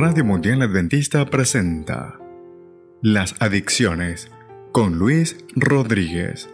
Radio Mundial Adventista presenta Las Adicciones con Luis Rodríguez.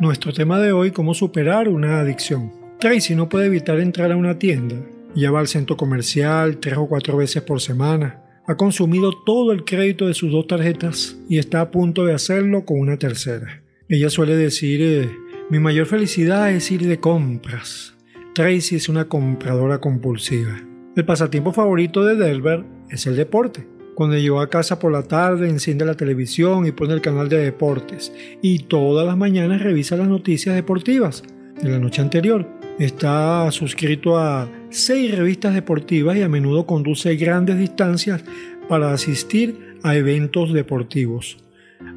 Nuestro tema de hoy, cómo superar una adicción. Tracy no puede evitar entrar a una tienda. Ya va al centro comercial tres o cuatro veces por semana. Ha consumido todo el crédito de sus dos tarjetas y está a punto de hacerlo con una tercera. Ella suele decir, eh, mi mayor felicidad es ir de compras. Tracy es una compradora compulsiva. El pasatiempo favorito de Delbert es el deporte. Cuando llegó a casa por la tarde, enciende la televisión y pone el canal de deportes. Y todas las mañanas revisa las noticias deportivas de la noche anterior. Está suscrito a seis revistas deportivas y a menudo conduce grandes distancias para asistir a eventos deportivos.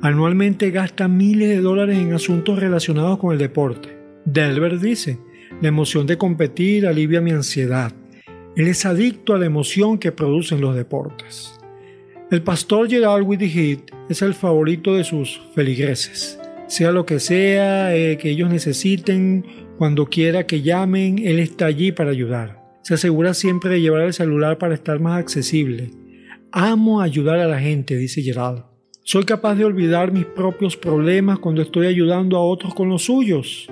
Anualmente gasta miles de dólares en asuntos relacionados con el deporte. Delbert dice, la emoción de competir alivia mi ansiedad. Él es adicto a la emoción que producen los deportes. El pastor Gerald Whitty es el favorito de sus feligreses. Sea lo que sea eh, que ellos necesiten, cuando quiera que llamen, él está allí para ayudar. Se asegura siempre de llevar el celular para estar más accesible. Amo ayudar a la gente, dice Gerald. Soy capaz de olvidar mis propios problemas cuando estoy ayudando a otros con los suyos.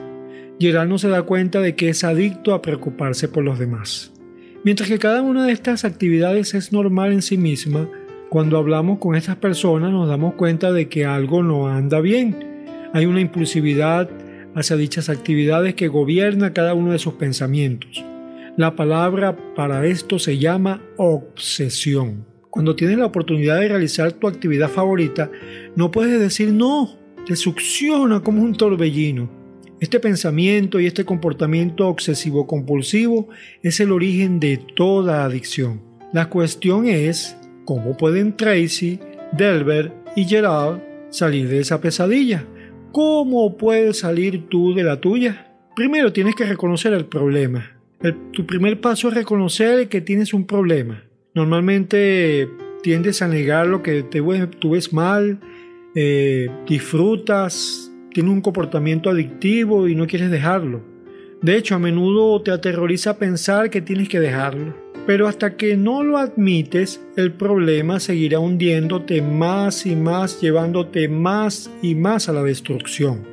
Gerald no se da cuenta de que es adicto a preocuparse por los demás. Mientras que cada una de estas actividades es normal en sí misma, cuando hablamos con estas personas nos damos cuenta de que algo no anda bien. Hay una impulsividad hacia dichas actividades que gobierna cada uno de sus pensamientos. La palabra para esto se llama obsesión. Cuando tienes la oportunidad de realizar tu actividad favorita, no puedes decir no, te succiona como un torbellino. Este pensamiento y este comportamiento obsesivo compulsivo es el origen de toda adicción. La cuestión es cómo pueden Tracy, Delbert y Gerald salir de esa pesadilla. ¿Cómo puedes salir tú de la tuya? Primero tienes que reconocer el problema. tu primer paso es reconocer que tienes un problema. Normalmente tiendes a negar lo que te, tú ves mal, eh, disfrutas, tiene un comportamiento adictivo y no quieres dejarlo. De hecho, a menudo te aterroriza pensar que tienes que dejarlo. Pero hasta que no lo admites, el problema seguirá hundiéndote más y más, llevándote más y más a la destrucción.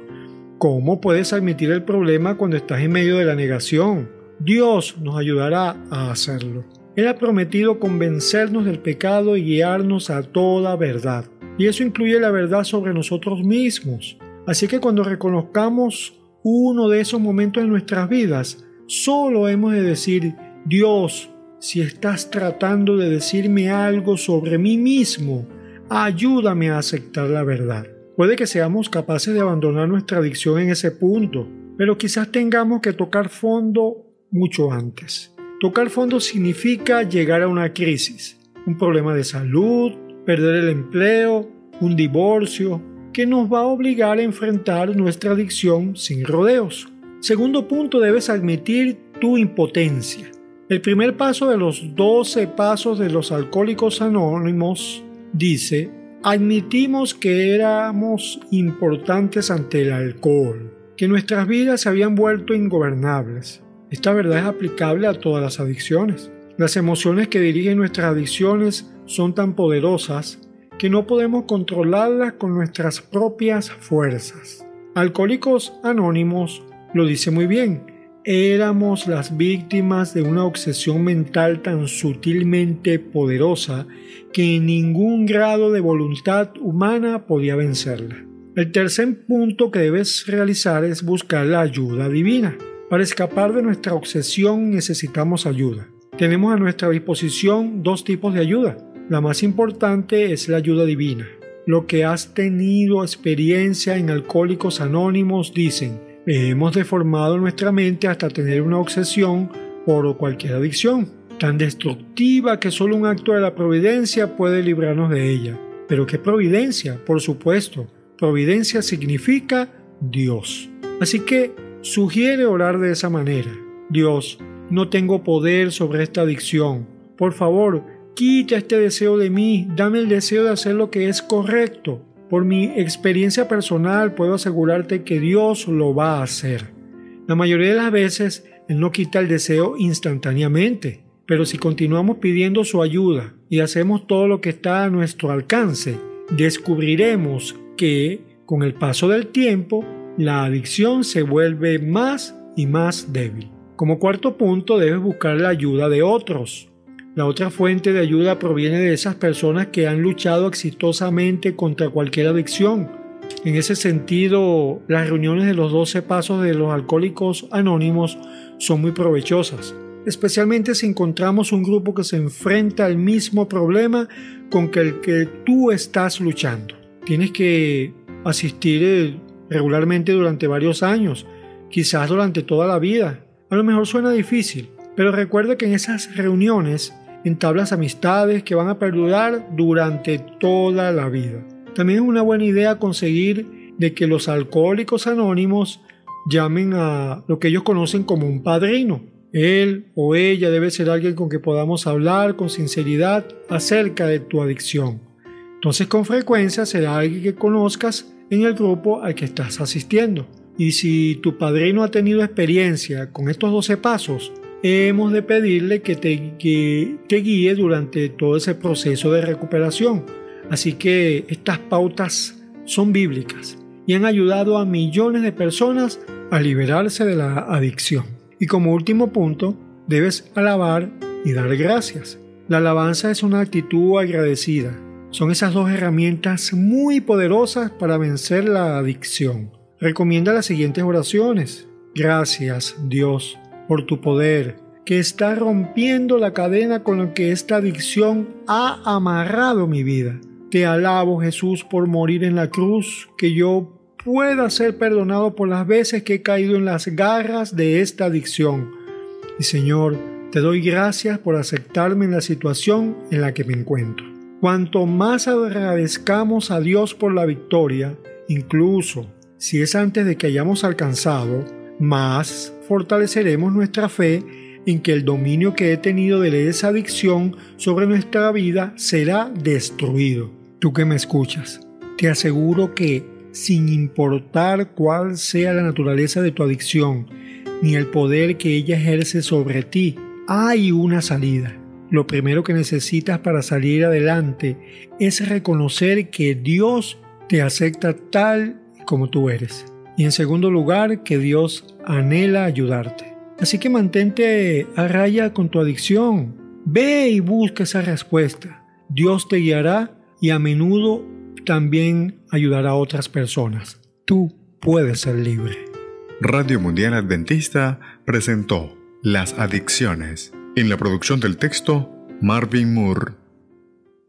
¿Cómo puedes admitir el problema cuando estás en medio de la negación? Dios nos ayudará a hacerlo. Él ha prometido convencernos del pecado y guiarnos a toda verdad. Y eso incluye la verdad sobre nosotros mismos. Así que cuando reconozcamos uno de esos momentos en nuestras vidas, solo hemos de decir, Dios, si estás tratando de decirme algo sobre mí mismo, ayúdame a aceptar la verdad. Puede que seamos capaces de abandonar nuestra adicción en ese punto, pero quizás tengamos que tocar fondo mucho antes. Tocar fondo significa llegar a una crisis, un problema de salud, perder el empleo, un divorcio, que nos va a obligar a enfrentar nuestra adicción sin rodeos. Segundo punto, debes admitir tu impotencia. El primer paso de los 12 pasos de los alcohólicos anónimos dice, admitimos que éramos importantes ante el alcohol, que nuestras vidas se habían vuelto ingobernables. Esta verdad es aplicable a todas las adicciones. Las emociones que dirigen nuestras adicciones son tan poderosas que no podemos controlarlas con nuestras propias fuerzas. Alcohólicos Anónimos lo dice muy bien. Éramos las víctimas de una obsesión mental tan sutilmente poderosa que ningún grado de voluntad humana podía vencerla. El tercer punto que debes realizar es buscar la ayuda divina. Para escapar de nuestra obsesión necesitamos ayuda. Tenemos a nuestra disposición dos tipos de ayuda la más importante es la ayuda divina. Lo que has tenido experiencia en Alcohólicos Anónimos dicen, hemos deformado nuestra mente hasta tener una obsesión por cualquier adicción, tan destructiva que solo un acto de la providencia puede librarnos de ella. Pero ¿qué providencia? Por supuesto, providencia significa Dios. Así que sugiere orar de esa manera. Dios, no tengo poder sobre esta adicción. Por favor, Quita este deseo de mí, dame el deseo de hacer lo que es correcto. Por mi experiencia personal puedo asegurarte que Dios lo va a hacer. La mayoría de las veces Él no quita el deseo instantáneamente. Pero si continuamos pidiendo su ayuda y hacemos todo lo que está a nuestro alcance, descubriremos que con el paso del tiempo la adicción se vuelve más y más débil. Como cuarto punto, debes buscar la ayuda de otros. La otra fuente de ayuda proviene de esas personas que han luchado exitosamente contra cualquier adicción. En ese sentido, las reuniones de los 12 pasos de los alcohólicos anónimos son muy provechosas, especialmente si encontramos un grupo que se enfrenta al mismo problema con el que tú estás luchando. Tienes que asistir eh, regularmente durante varios años, quizás durante toda la vida. A lo mejor suena difícil, pero recuerda que en esas reuniones entablas amistades que van a perdurar durante toda la vida. También es una buena idea conseguir de que los alcohólicos anónimos llamen a lo que ellos conocen como un padrino. Él o ella debe ser alguien con que podamos hablar con sinceridad acerca de tu adicción. Entonces con frecuencia será alguien que conozcas en el grupo al que estás asistiendo. Y si tu padrino ha tenido experiencia con estos 12 pasos, hemos de pedirle que te, te guíe durante todo ese proceso de recuperación. Así que estas pautas son bíblicas y han ayudado a millones de personas a liberarse de la adicción. Y como último punto, debes alabar y dar gracias. La alabanza es una actitud agradecida. Son esas dos herramientas muy poderosas para vencer la adicción. Recomienda las siguientes oraciones. Gracias, Dios, por tu poder, que está rompiendo la cadena con la que esta adicción ha amarrado mi vida. Te alabo Jesús por morir en la cruz, que yo pueda ser perdonado por las veces que he caído en las garras de esta adicción. Y Señor, te doy gracias por aceptarme en la situación en la que me encuentro. Cuanto más agradezcamos a Dios por la victoria, incluso si es antes de que hayamos alcanzado, más fortaleceremos nuestra fe en que el dominio que he tenido de esa adicción sobre nuestra vida será destruido. Tú que me escuchas, te aseguro que, sin importar cuál sea la naturaleza de tu adicción, ni el poder que ella ejerce sobre ti, hay una salida. Lo primero que necesitas para salir adelante es reconocer que Dios te acepta tal como tú eres. Y en segundo lugar, que Dios anhela ayudarte. Así que mantente a raya con tu adicción. Ve y busca esa respuesta. Dios te guiará y a menudo también ayudará a otras personas. Tú puedes ser libre. Radio Mundial Adventista presentó Las Adicciones. En la producción del texto, Marvin Moore.